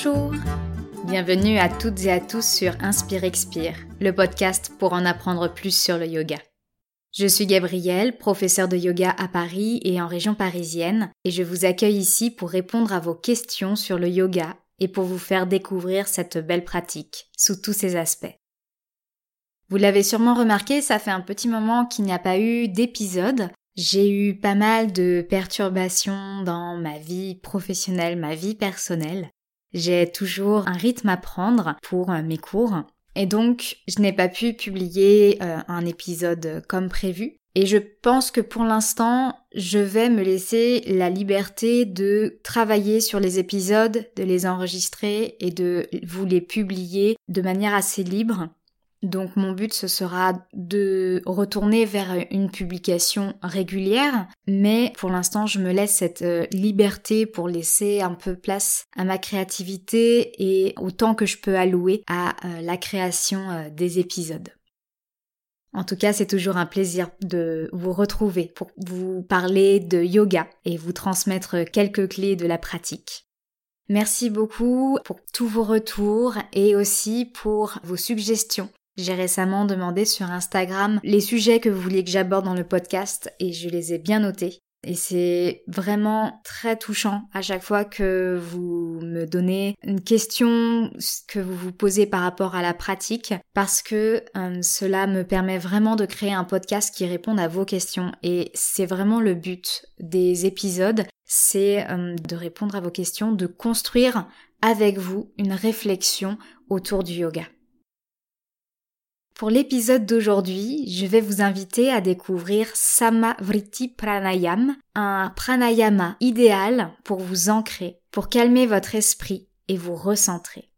Bonjour Bienvenue à toutes et à tous sur Inspire Expire, le podcast pour en apprendre plus sur le yoga. Je suis Gabrielle, professeure de yoga à Paris et en région parisienne, et je vous accueille ici pour répondre à vos questions sur le yoga et pour vous faire découvrir cette belle pratique sous tous ses aspects. Vous l'avez sûrement remarqué, ça fait un petit moment qu'il n'y a pas eu d'épisode, j'ai eu pas mal de perturbations dans ma vie professionnelle, ma vie personnelle. J'ai toujours un rythme à prendre pour euh, mes cours et donc je n'ai pas pu publier euh, un épisode comme prévu. Et je pense que pour l'instant, je vais me laisser la liberté de travailler sur les épisodes, de les enregistrer et de vous les publier de manière assez libre donc mon but ce sera de retourner vers une publication régulière, mais pour l'instant je me laisse cette euh, liberté pour laisser un peu place à ma créativité et au temps que je peux allouer à euh, la création euh, des épisodes. En tout cas, c'est toujours un plaisir de vous retrouver pour vous parler de yoga et vous transmettre quelques clés de la pratique. Merci beaucoup pour tous vos retours et aussi pour vos suggestions j'ai récemment demandé sur Instagram les sujets que vous vouliez que j'aborde dans le podcast et je les ai bien notés. Et c'est vraiment très touchant à chaque fois que vous me donnez une question que vous vous posez par rapport à la pratique parce que euh, cela me permet vraiment de créer un podcast qui réponde à vos questions et c'est vraiment le but des épisodes, c'est euh, de répondre à vos questions, de construire avec vous une réflexion autour du yoga. Pour l'épisode d'aujourd'hui, je vais vous inviter à découvrir Samavriti Pranayam, un pranayama idéal pour vous ancrer, pour calmer votre esprit et vous recentrer.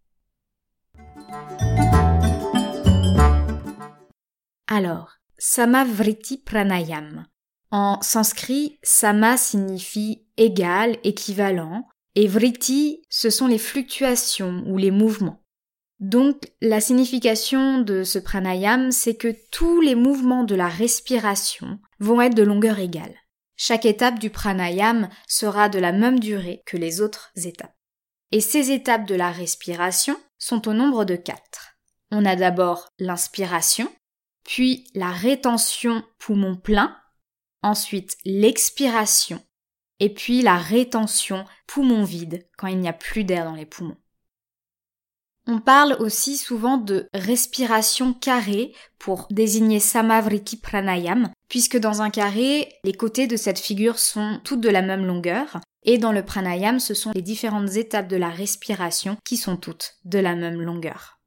Alors, Samavriti Pranayam. En sanskrit, sama signifie égal, équivalent, et vritti, ce sont les fluctuations ou les mouvements. Donc la signification de ce pranayam, c'est que tous les mouvements de la respiration vont être de longueur égale. Chaque étape du pranayam sera de la même durée que les autres étapes. Et ces étapes de la respiration sont au nombre de quatre. On a d'abord l'inspiration, puis la rétention poumon plein, ensuite l'expiration, et puis la rétention poumon vide quand il n'y a plus d'air dans les poumons. On parle aussi souvent de respiration carrée pour désigner Samavriti Pranayam, puisque dans un carré, les côtés de cette figure sont toutes de la même longueur, et dans le pranayam, ce sont les différentes étapes de la respiration qui sont toutes de la même longueur.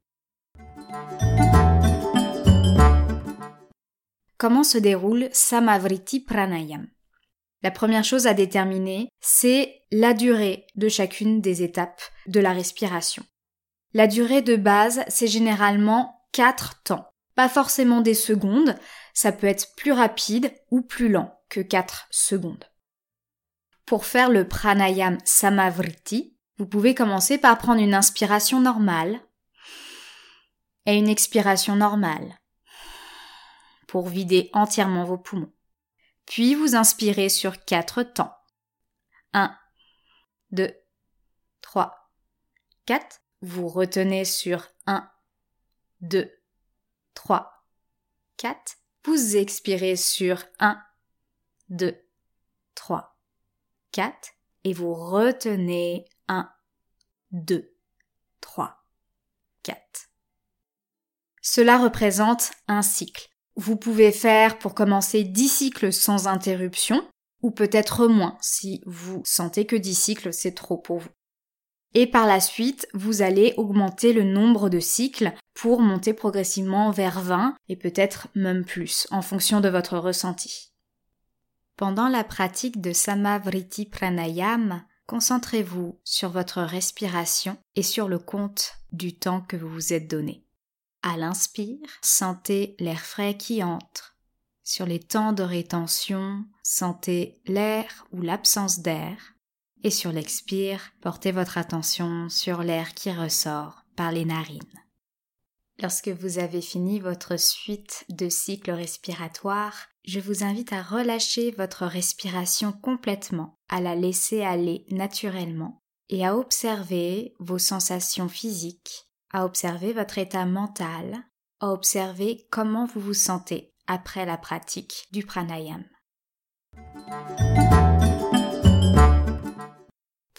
Comment se déroule Samavriti Pranayam? La première chose à déterminer, c'est la durée de chacune des étapes de la respiration. La durée de base, c'est généralement 4 temps. Pas forcément des secondes, ça peut être plus rapide ou plus lent que 4 secondes. Pour faire le pranayam samavriti, vous pouvez commencer par prendre une inspiration normale et une expiration normale pour vider entièrement vos poumons. Puis vous inspirez sur 4 temps. 1, 2, 3, 4 vous retenez sur 1, 2, 3, 4. Vous expirez sur 1, 2, 3, 4. Et vous retenez 1, 2, 3, 4. Cela représente un cycle. Vous pouvez faire pour commencer 10 cycles sans interruption, ou peut-être moins si vous sentez que 10 cycles c'est trop pour vous. Et par la suite, vous allez augmenter le nombre de cycles pour monter progressivement vers 20 et peut-être même plus en fonction de votre ressenti. Pendant la pratique de Samavriti Pranayam, concentrez-vous sur votre respiration et sur le compte du temps que vous vous êtes donné. À l'inspire, sentez l'air frais qui entre. Sur les temps de rétention, sentez l'air ou l'absence d'air et sur l'expire, portez votre attention sur l'air qui ressort par les narines. Lorsque vous avez fini votre suite de cycles respiratoires, je vous invite à relâcher votre respiration complètement, à la laisser aller naturellement, et à observer vos sensations physiques, à observer votre état mental, à observer comment vous vous sentez après la pratique du pranayama.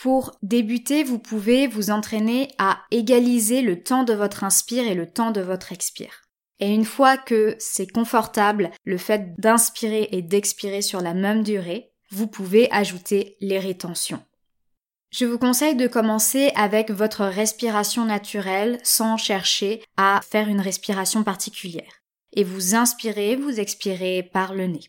Pour débuter, vous pouvez vous entraîner à égaliser le temps de votre inspire et le temps de votre expire. Et une fois que c'est confortable, le fait d'inspirer et d'expirer sur la même durée, vous pouvez ajouter les rétentions. Je vous conseille de commencer avec votre respiration naturelle sans chercher à faire une respiration particulière. Et vous inspirez, vous expirez par le nez.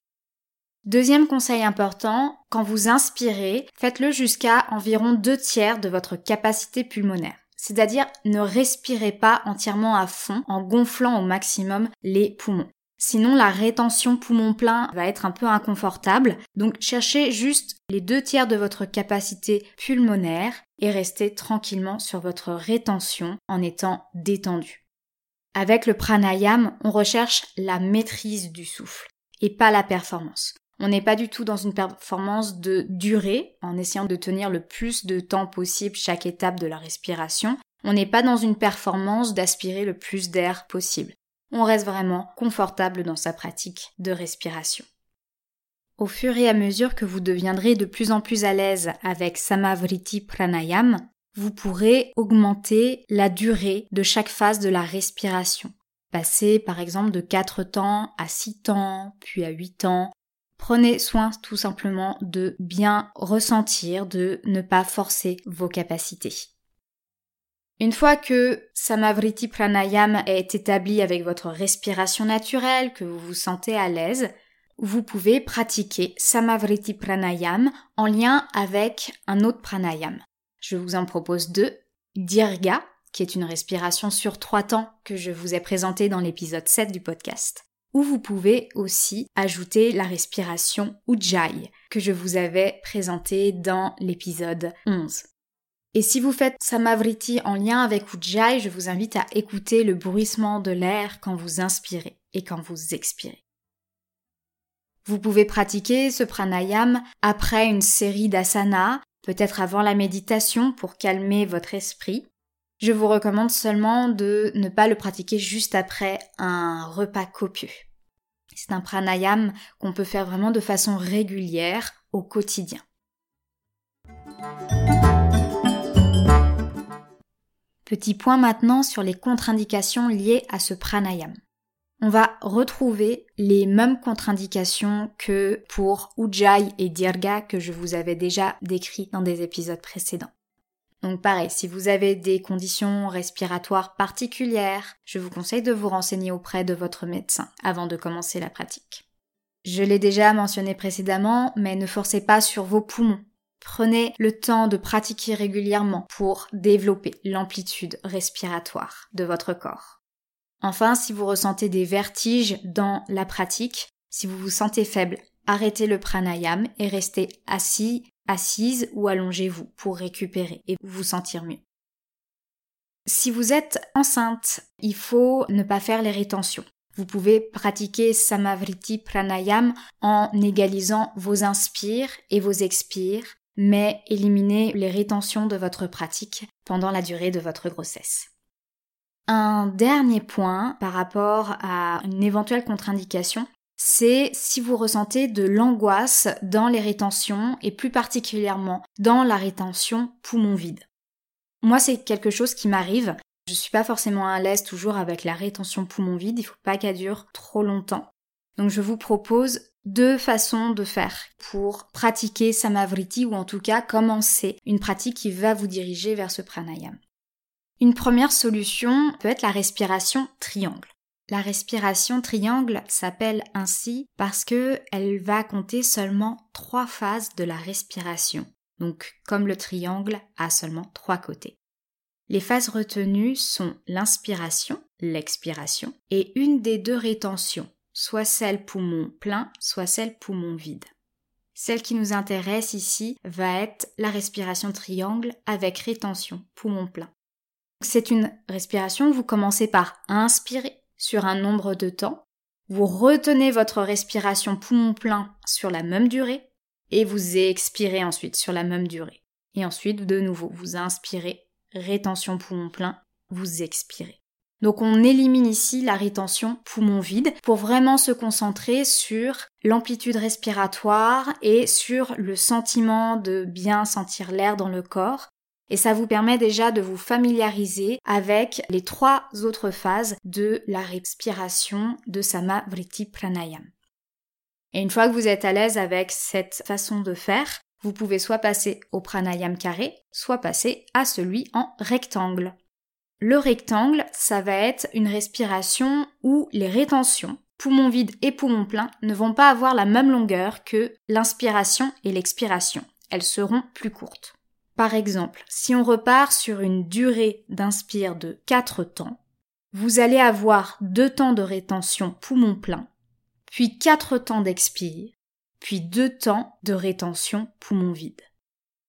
Deuxième conseil important, quand vous inspirez, faites-le jusqu'à environ deux tiers de votre capacité pulmonaire. C'est-à-dire ne respirez pas entièrement à fond en gonflant au maximum les poumons. Sinon, la rétention poumon plein va être un peu inconfortable. Donc, cherchez juste les deux tiers de votre capacité pulmonaire et restez tranquillement sur votre rétention en étant détendu. Avec le pranayam, on recherche la maîtrise du souffle et pas la performance. On n'est pas du tout dans une performance de durée, en essayant de tenir le plus de temps possible chaque étape de la respiration. On n'est pas dans une performance d'aspirer le plus d'air possible. On reste vraiment confortable dans sa pratique de respiration. Au fur et à mesure que vous deviendrez de plus en plus à l'aise avec Samavriti Pranayam, vous pourrez augmenter la durée de chaque phase de la respiration. Passer par exemple de 4 temps à 6 temps, puis à 8 temps, Prenez soin tout simplement de bien ressentir, de ne pas forcer vos capacités. Une fois que Samavriti Pranayam est établi avec votre respiration naturelle, que vous vous sentez à l'aise, vous pouvez pratiquer Samavriti Pranayam en lien avec un autre pranayam. Je vous en propose deux. Dirga, qui est une respiration sur trois temps que je vous ai présenté dans l'épisode 7 du podcast ou vous pouvez aussi ajouter la respiration Ujjayi que je vous avais présenté dans l'épisode 11. Et si vous faites Samavriti en lien avec Ujjayi, je vous invite à écouter le bruissement de l'air quand vous inspirez et quand vous expirez. Vous pouvez pratiquer ce pranayam après une série d'asanas, peut-être avant la méditation pour calmer votre esprit. Je vous recommande seulement de ne pas le pratiquer juste après un repas copieux. C'est un pranayam qu'on peut faire vraiment de façon régulière au quotidien. Petit point maintenant sur les contre-indications liées à ce pranayam. On va retrouver les mêmes contre-indications que pour Ujjayi et Dirga que je vous avais déjà décrits dans des épisodes précédents. Donc pareil, si vous avez des conditions respiratoires particulières, je vous conseille de vous renseigner auprès de votre médecin avant de commencer la pratique. Je l'ai déjà mentionné précédemment, mais ne forcez pas sur vos poumons. Prenez le temps de pratiquer régulièrement pour développer l'amplitude respiratoire de votre corps. Enfin, si vous ressentez des vertiges dans la pratique, si vous vous sentez faible, arrêtez le pranayam et restez assis assise ou allongez-vous pour récupérer et vous sentir mieux. Si vous êtes enceinte, il faut ne pas faire les rétentions. Vous pouvez pratiquer Samavriti Pranayam en égalisant vos inspires et vos expires, mais éliminez les rétentions de votre pratique pendant la durée de votre grossesse. Un dernier point par rapport à une éventuelle contre-indication, c'est si vous ressentez de l'angoisse dans les rétentions et plus particulièrement dans la rétention poumon vide. Moi, c'est quelque chose qui m'arrive. Je suis pas forcément à l'aise toujours avec la rétention poumon vide, il faut pas qu'elle dure trop longtemps. Donc je vous propose deux façons de faire pour pratiquer Samavriti ou en tout cas commencer une pratique qui va vous diriger vers ce pranayama. Une première solution peut être la respiration triangle. La respiration triangle s'appelle ainsi parce que elle va compter seulement trois phases de la respiration. Donc, comme le triangle a seulement trois côtés. Les phases retenues sont l'inspiration, l'expiration et une des deux rétentions, soit celle poumon plein, soit celle poumon vide. Celle qui nous intéresse ici va être la respiration triangle avec rétention, poumon plein. C'est une respiration, vous commencez par inspirer sur un nombre de temps, vous retenez votre respiration poumon plein sur la même durée et vous expirez ensuite sur la même durée. Et ensuite, de nouveau, vous inspirez, rétention poumon plein, vous expirez. Donc on élimine ici la rétention poumon vide pour vraiment se concentrer sur l'amplitude respiratoire et sur le sentiment de bien sentir l'air dans le corps. Et ça vous permet déjà de vous familiariser avec les trois autres phases de la respiration de Samavriti Pranayam. Et une fois que vous êtes à l'aise avec cette façon de faire, vous pouvez soit passer au pranayam carré, soit passer à celui en rectangle. Le rectangle, ça va être une respiration où les rétentions, poumons vides et poumons pleins, ne vont pas avoir la même longueur que l'inspiration et l'expiration. Elles seront plus courtes. Par exemple, si on repart sur une durée d'inspire de 4 temps, vous allez avoir 2 temps de rétention poumons pleins, puis 4 temps d'expire, puis 2 temps de rétention poumons vides.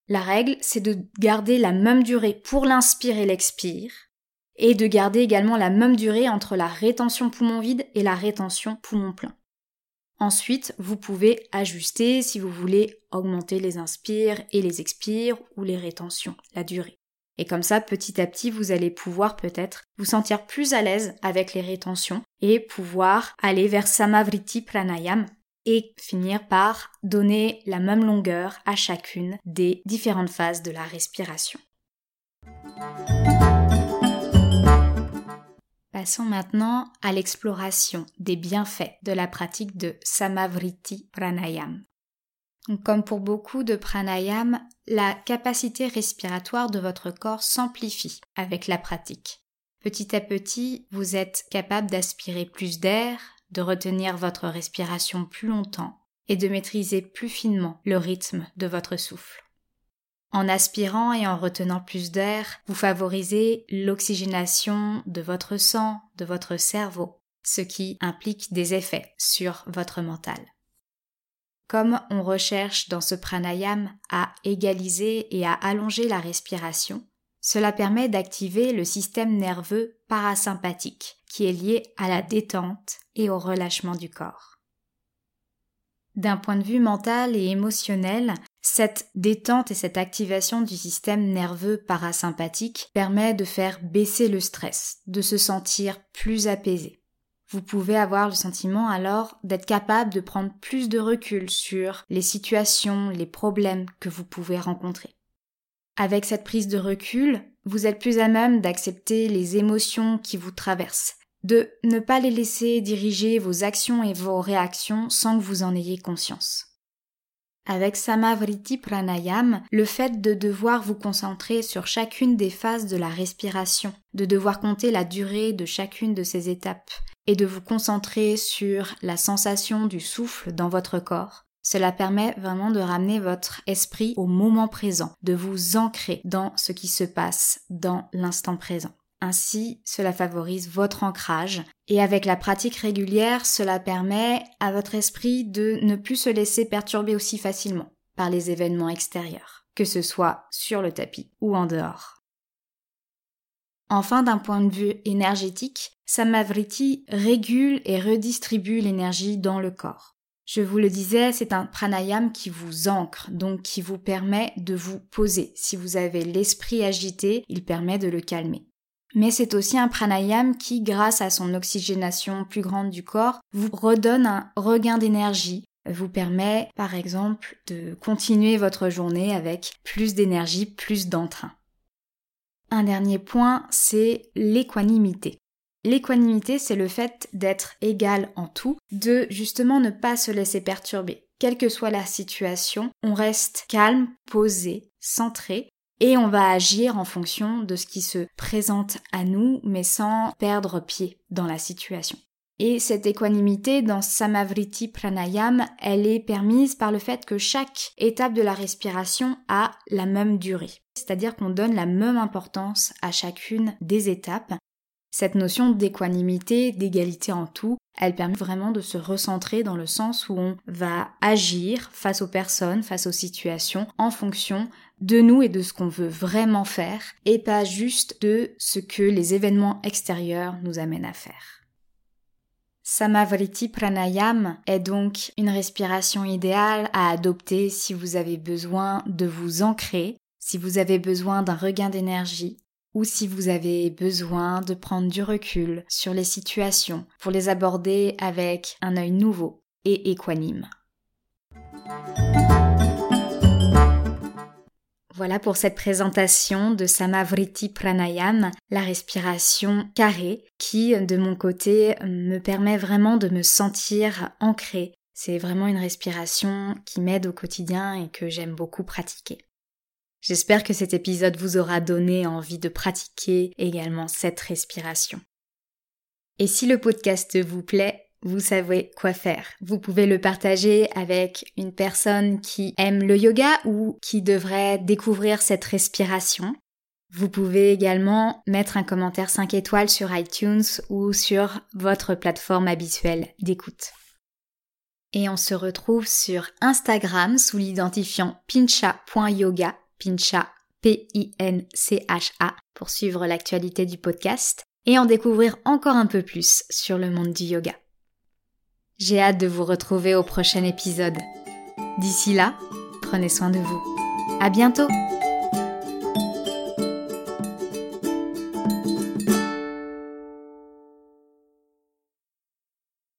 La règle, c'est de garder la même durée pour l'inspire et l'expire, et de garder également la même durée entre la rétention poumon vide et la rétention poumon plein. Ensuite, vous pouvez ajuster si vous voulez augmenter les inspires et les expires ou les rétentions, la durée. Et comme ça, petit à petit, vous allez pouvoir peut-être vous sentir plus à l'aise avec les rétentions et pouvoir aller vers Samavriti Pranayam et finir par donner la même longueur à chacune des différentes phases de la respiration. Passons maintenant à l'exploration des bienfaits de la pratique de Samavriti Pranayam. comme pour beaucoup de pranayam, la capacité respiratoire de votre corps s'amplifie avec la pratique. Petit à petit, vous êtes capable d'aspirer plus d'air, de retenir votre respiration plus longtemps et de maîtriser plus finement le rythme de votre souffle. En aspirant et en retenant plus d'air, vous favorisez l'oxygénation de votre sang, de votre cerveau, ce qui implique des effets sur votre mental. Comme on recherche dans ce pranayam à égaliser et à allonger la respiration, cela permet d'activer le système nerveux parasympathique, qui est lié à la détente et au relâchement du corps. D'un point de vue mental et émotionnel, cette détente et cette activation du système nerveux parasympathique permet de faire baisser le stress, de se sentir plus apaisé. Vous pouvez avoir le sentiment alors d'être capable de prendre plus de recul sur les situations, les problèmes que vous pouvez rencontrer. Avec cette prise de recul, vous êtes plus à même d'accepter les émotions qui vous traversent, de ne pas les laisser diriger vos actions et vos réactions sans que vous en ayez conscience. Avec Samavriti Pranayam, le fait de devoir vous concentrer sur chacune des phases de la respiration, de devoir compter la durée de chacune de ces étapes, et de vous concentrer sur la sensation du souffle dans votre corps, cela permet vraiment de ramener votre esprit au moment présent, de vous ancrer dans ce qui se passe dans l'instant présent. Ainsi, cela favorise votre ancrage et avec la pratique régulière, cela permet à votre esprit de ne plus se laisser perturber aussi facilement par les événements extérieurs, que ce soit sur le tapis ou en dehors. Enfin, d'un point de vue énergétique, Samavriti régule et redistribue l'énergie dans le corps. Je vous le disais, c'est un pranayam qui vous ancre, donc qui vous permet de vous poser. Si vous avez l'esprit agité, il permet de le calmer mais c'est aussi un pranayam qui, grâce à son oxygénation plus grande du corps, vous redonne un regain d'énergie, vous permet par exemple de continuer votre journée avec plus d'énergie, plus d'entrain. Un dernier point, c'est l'équanimité. L'équanimité, c'est le fait d'être égal en tout, de justement ne pas se laisser perturber. Quelle que soit la situation, on reste calme, posé, centré, et on va agir en fonction de ce qui se présente à nous, mais sans perdre pied dans la situation. Et cette équanimité dans Samavriti Pranayam, elle est permise par le fait que chaque étape de la respiration a la même durée. C'est-à-dire qu'on donne la même importance à chacune des étapes. Cette notion d'équanimité, d'égalité en tout, elle permet vraiment de se recentrer dans le sens où on va agir face aux personnes, face aux situations, en fonction de nous et de ce qu'on veut vraiment faire et pas juste de ce que les événements extérieurs nous amènent à faire. Samavriti Pranayam est donc une respiration idéale à adopter si vous avez besoin de vous ancrer, si vous avez besoin d'un regain d'énergie ou si vous avez besoin de prendre du recul sur les situations pour les aborder avec un œil nouveau et équanime. Voilà pour cette présentation de Samavriti Pranayam, la respiration carrée, qui, de mon côté, me permet vraiment de me sentir ancrée. C'est vraiment une respiration qui m'aide au quotidien et que j'aime beaucoup pratiquer. J'espère que cet épisode vous aura donné envie de pratiquer également cette respiration. Et si le podcast vous plaît, vous savez quoi faire. Vous pouvez le partager avec une personne qui aime le yoga ou qui devrait découvrir cette respiration. Vous pouvez également mettre un commentaire 5 étoiles sur iTunes ou sur votre plateforme habituelle d'écoute. Et on se retrouve sur Instagram sous l'identifiant pincha.yoga, pincha P-I-N-C-H-A, pour suivre l'actualité du podcast et en découvrir encore un peu plus sur le monde du yoga. J'ai hâte de vous retrouver au prochain épisode. D'ici là, prenez soin de vous. À bientôt!